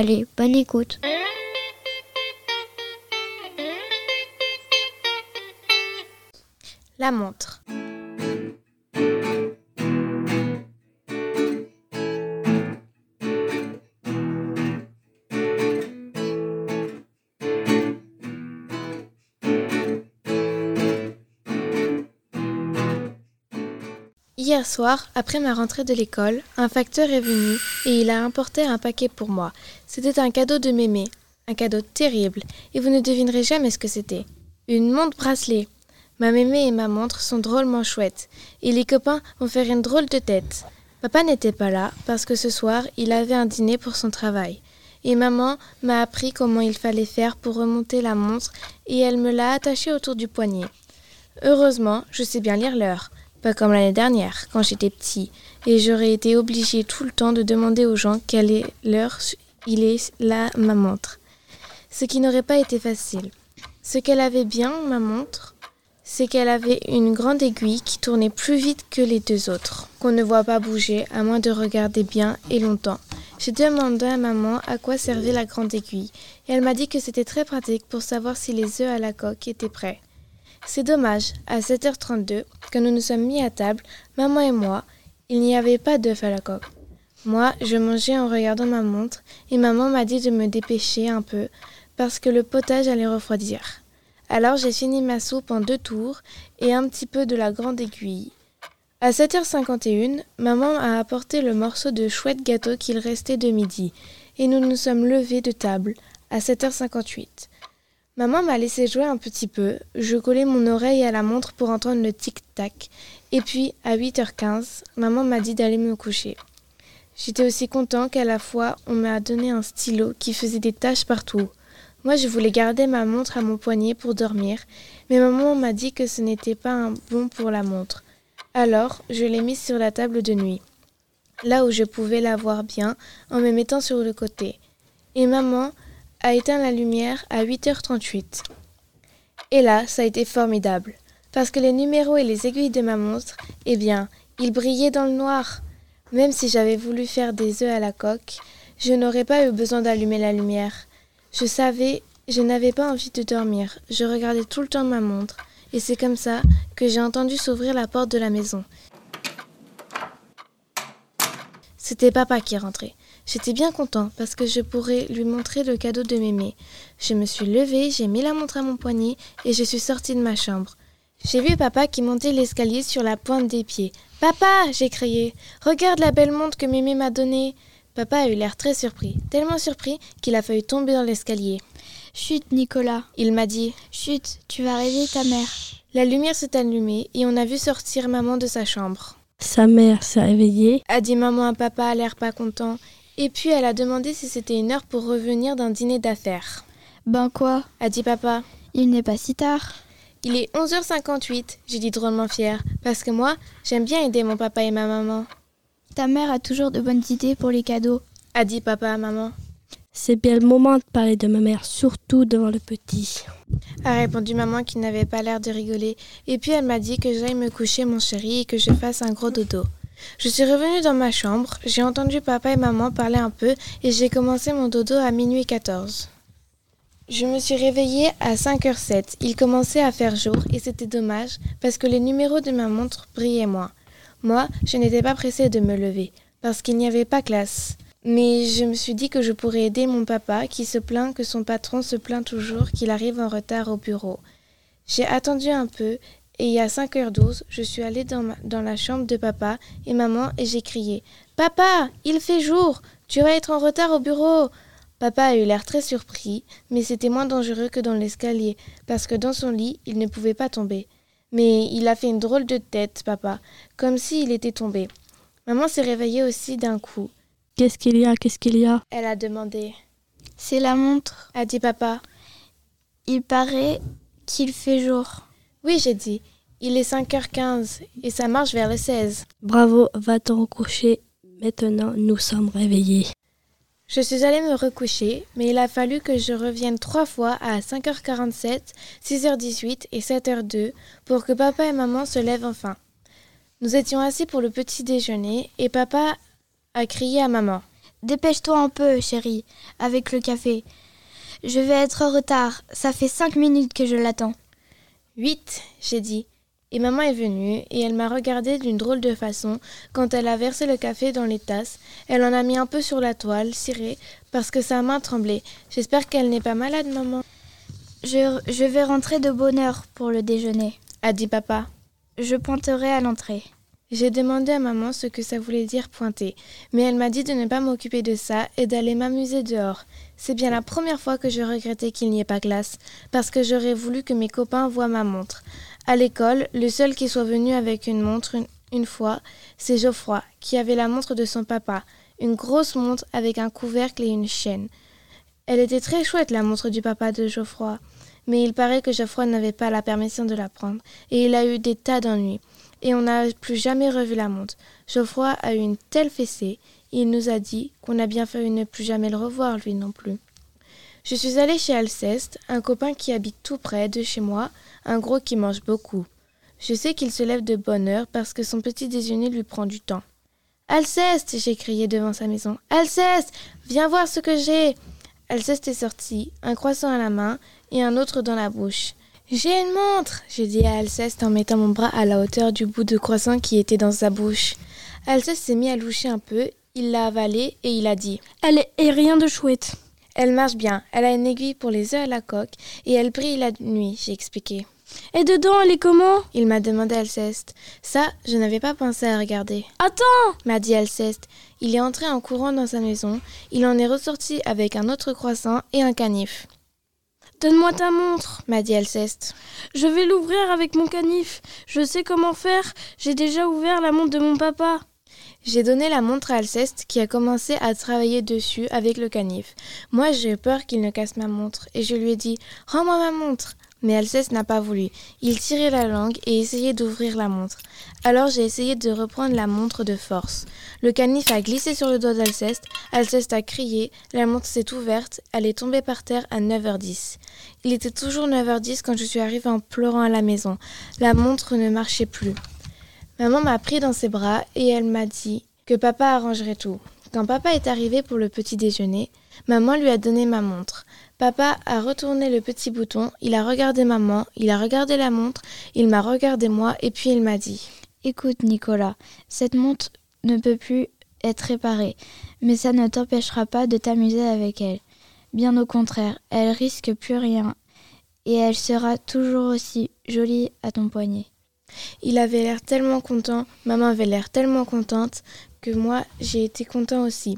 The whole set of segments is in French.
Allez, bonne écoute. La montre. Hier soir, après ma rentrée de l'école, un facteur est venu et il a importé un paquet pour moi. C'était un cadeau de mémé, un cadeau terrible, et vous ne devinerez jamais ce que c'était. Une montre bracelet. Ma mémé et ma montre sont drôlement chouettes, et les copains vont faire une drôle de tête. Papa n'était pas là parce que ce soir il avait un dîner pour son travail. Et maman m'a appris comment il fallait faire pour remonter la montre et elle me l'a attachée autour du poignet. Heureusement, je sais bien lire l'heure. Pas comme l'année dernière, quand j'étais petit, et j'aurais été obligée tout le temps de demander aux gens quelle est l'heure il est là ma montre. Ce qui n'aurait pas été facile. Ce qu'elle avait bien, ma montre, c'est qu'elle avait une grande aiguille qui tournait plus vite que les deux autres, qu'on ne voit pas bouger à moins de regarder bien et longtemps. J'ai demandé à maman à quoi servait la grande aiguille, et elle m'a dit que c'était très pratique pour savoir si les œufs à la coque étaient prêts. C'est dommage, à 7h32, quand nous nous sommes mis à table, maman et moi, il n'y avait pas d'œufs à la coque. Moi, je mangeais en regardant ma montre, et maman m'a dit de me dépêcher un peu, parce que le potage allait refroidir. Alors j'ai fini ma soupe en deux tours et un petit peu de la grande aiguille. À 7h51, maman a apporté le morceau de chouette gâteau qu'il restait de midi, et nous nous sommes levés de table à 7h58. Maman m'a laissé jouer un petit peu, je collais mon oreille à la montre pour entendre le tic-tac, et puis à 8h15, maman m'a dit d'aller me coucher. J'étais aussi content qu'à la fois on m'a donné un stylo qui faisait des taches partout. Moi je voulais garder ma montre à mon poignet pour dormir, mais maman m'a dit que ce n'était pas un bon pour la montre. Alors je l'ai mise sur la table de nuit, là où je pouvais la voir bien en me mettant sur le côté. Et maman a éteint la lumière à 8h38. Et là, ça a été formidable, parce que les numéros et les aiguilles de ma montre, eh bien, ils brillaient dans le noir. Même si j'avais voulu faire des œufs à la coque, je n'aurais pas eu besoin d'allumer la lumière. Je savais, je n'avais pas envie de dormir, je regardais tout le temps ma montre, et c'est comme ça que j'ai entendu s'ouvrir la porte de la maison. C'était papa qui rentrait. J'étais bien content parce que je pourrais lui montrer le cadeau de mémé. Je me suis levée, j'ai mis la montre à mon poignet et je suis sortie de ma chambre. J'ai vu papa qui montait l'escalier sur la pointe des pieds. Papa j'ai crié. Regarde la belle montre que mémé m'a donnée. Papa a eu l'air très surpris, tellement surpris qu'il a failli tomber dans l'escalier. Chut, Nicolas. Il m'a dit Chut, tu vas réveiller ta mère. La lumière s'est allumée et on a vu sortir maman de sa chambre. Sa mère s'est réveillée, a dit maman à papa à l'air pas content. Et puis elle a demandé si c'était une heure pour revenir d'un dîner d'affaires. Ben quoi? A dit papa. Il n'est pas si tard. Il est 11h58, j'ai dit drôlement fière, parce que moi, j'aime bien aider mon papa et ma maman. Ta mère a toujours de bonnes idées pour les cadeaux. A dit papa à maman. c'est bien le moment de parler de ma mère, surtout devant le petit. A répondu maman qui n'avait pas l'air de rigoler. Et puis elle m'a dit que j'aille me coucher mon chéri et que je fasse un gros dodo. Je suis revenue dans ma chambre, j'ai entendu papa et maman parler un peu et j'ai commencé mon dodo à minuit 14. Je me suis réveillée à 5h07. Il commençait à faire jour et c'était dommage parce que les numéros de ma montre brillaient moins. Moi, je n'étais pas pressée de me lever parce qu'il n'y avait pas classe. Mais je me suis dit que je pourrais aider mon papa qui se plaint que son patron se plaint toujours qu'il arrive en retard au bureau. J'ai attendu un peu et à 5h12, je suis allée dans, dans la chambre de papa et maman et j'ai crié Papa, il fait jour, tu vas être en retard au bureau. Papa a eu l'air très surpris, mais c'était moins dangereux que dans l'escalier, parce que dans son lit, il ne pouvait pas tomber. Mais il a fait une drôle de tête, papa, comme s'il était tombé. Maman s'est réveillée aussi d'un coup. Qu'est-ce qu'il y a Qu'est-ce qu'il y a? Elle a demandé. C'est la montre, A dit papa. il paraît qu'il fait jour. Oui, j'ai dit. Il est 5h15 et ça marche vers le 16. Bravo, va-t'en recoucher. Maintenant, nous sommes réveillés. Je suis allée me recoucher, mais il a fallu que je revienne trois fois à 5h47, 6h18 et 7h02 pour que papa et maman se lèvent enfin. Nous étions assis pour le petit déjeuner et papa a crié à maman. Dépêche-toi un peu, chérie, avec le café. Je vais être en retard. Ça fait cinq minutes que je l'attends. Huit, j'ai dit. Et maman est venue et elle m'a regardé d'une drôle de façon quand elle a versé le café dans les tasses. Elle en a mis un peu sur la toile, cirée, parce que sa main tremblait. J'espère qu'elle n'est pas malade, maman, Je, je vais rentrer de bonne heure pour le déjeuner. a dit papa. Je pointerai à l'entrée. J'ai demandé à maman ce que ça voulait dire pointer, mais elle m'a dit de ne pas m'occuper de ça et d'aller m'amuser dehors. C'est bien la première fois que je regrettais qu'il n'y ait pas glace, parce que j'aurais voulu que mes copains voient ma montre. À l'école, le seul qui soit venu avec une montre une, une fois, c'est Geoffroy, qui avait la montre de son papa, une grosse montre avec un couvercle et une chaîne. Elle était très chouette, la montre du papa de Geoffroy, mais il paraît que Geoffroy n'avait pas la permission de la prendre, et il a eu des tas d'ennuis et on n'a plus jamais revu la montre. Geoffroy a eu une telle fessée, il nous a dit qu'on a bien fait de ne plus jamais le revoir, lui non plus. Je suis allée chez Alceste, un copain qui habite tout près de chez moi, un gros qui mange beaucoup. Je sais qu'il se lève de bonne heure parce que son petit déjeuner lui prend du temps. Alceste j'ai crié devant sa maison. Alceste Viens voir ce que j'ai Alceste est sorti, un croissant à la main et un autre dans la bouche. J'ai une montre j'ai dit à Alceste en mettant mon bras à la hauteur du bout de croissant qui était dans sa bouche. Alceste s'est mis à loucher un peu, il l'a avalée et il a dit Elle est rien de chouette. Elle marche bien, elle a une aiguille pour les œufs à la coque et elle brille la nuit, j'ai expliqué. Et dedans, elle est comment? Il m'a demandé Alceste. Ça, je n'avais pas pensé à regarder. Attends m'a dit Alceste. Il est entré en courant dans sa maison. Il en est ressorti avec un autre croissant et un canif. Donne-moi ta montre. M'a dit Alceste. Je vais l'ouvrir avec mon canif. Je sais comment faire. J'ai déjà ouvert la montre de mon papa. J'ai donné la montre à Alceste qui a commencé à travailler dessus avec le canif. Moi, j'ai eu peur qu'il ne casse ma montre et je lui ai dit Rends-moi ma montre. Mais Alceste n'a pas voulu. Il tirait la langue et essayait d'ouvrir la montre. Alors j'ai essayé de reprendre la montre de force. Le canif a glissé sur le doigt d'Alceste. Alceste a crié. La montre s'est ouverte. Elle est tombée par terre à 9h10. Il était toujours 9h10 quand je suis arrivée en pleurant à la maison. La montre ne marchait plus. Maman m'a pris dans ses bras et elle m'a dit que papa arrangerait tout. Quand papa est arrivé pour le petit déjeuner, maman lui a donné ma montre. Papa a retourné le petit bouton, il a regardé maman, il a regardé la montre, il m'a regardé moi et puis il m'a dit Écoute, Nicolas, cette montre ne peut plus être réparée, mais ça ne t'empêchera pas de t'amuser avec elle. Bien au contraire, elle risque plus rien et elle sera toujours aussi jolie à ton poignet. Il avait l'air tellement content, maman avait l'air tellement contente que moi j'ai été content aussi.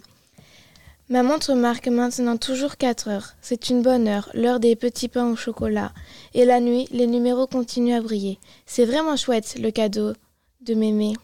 Ma montre marque maintenant toujours 4 heures. C'est une bonne heure, l'heure des petits pains au chocolat. Et la nuit, les numéros continuent à briller. C'est vraiment chouette, le cadeau de mémé.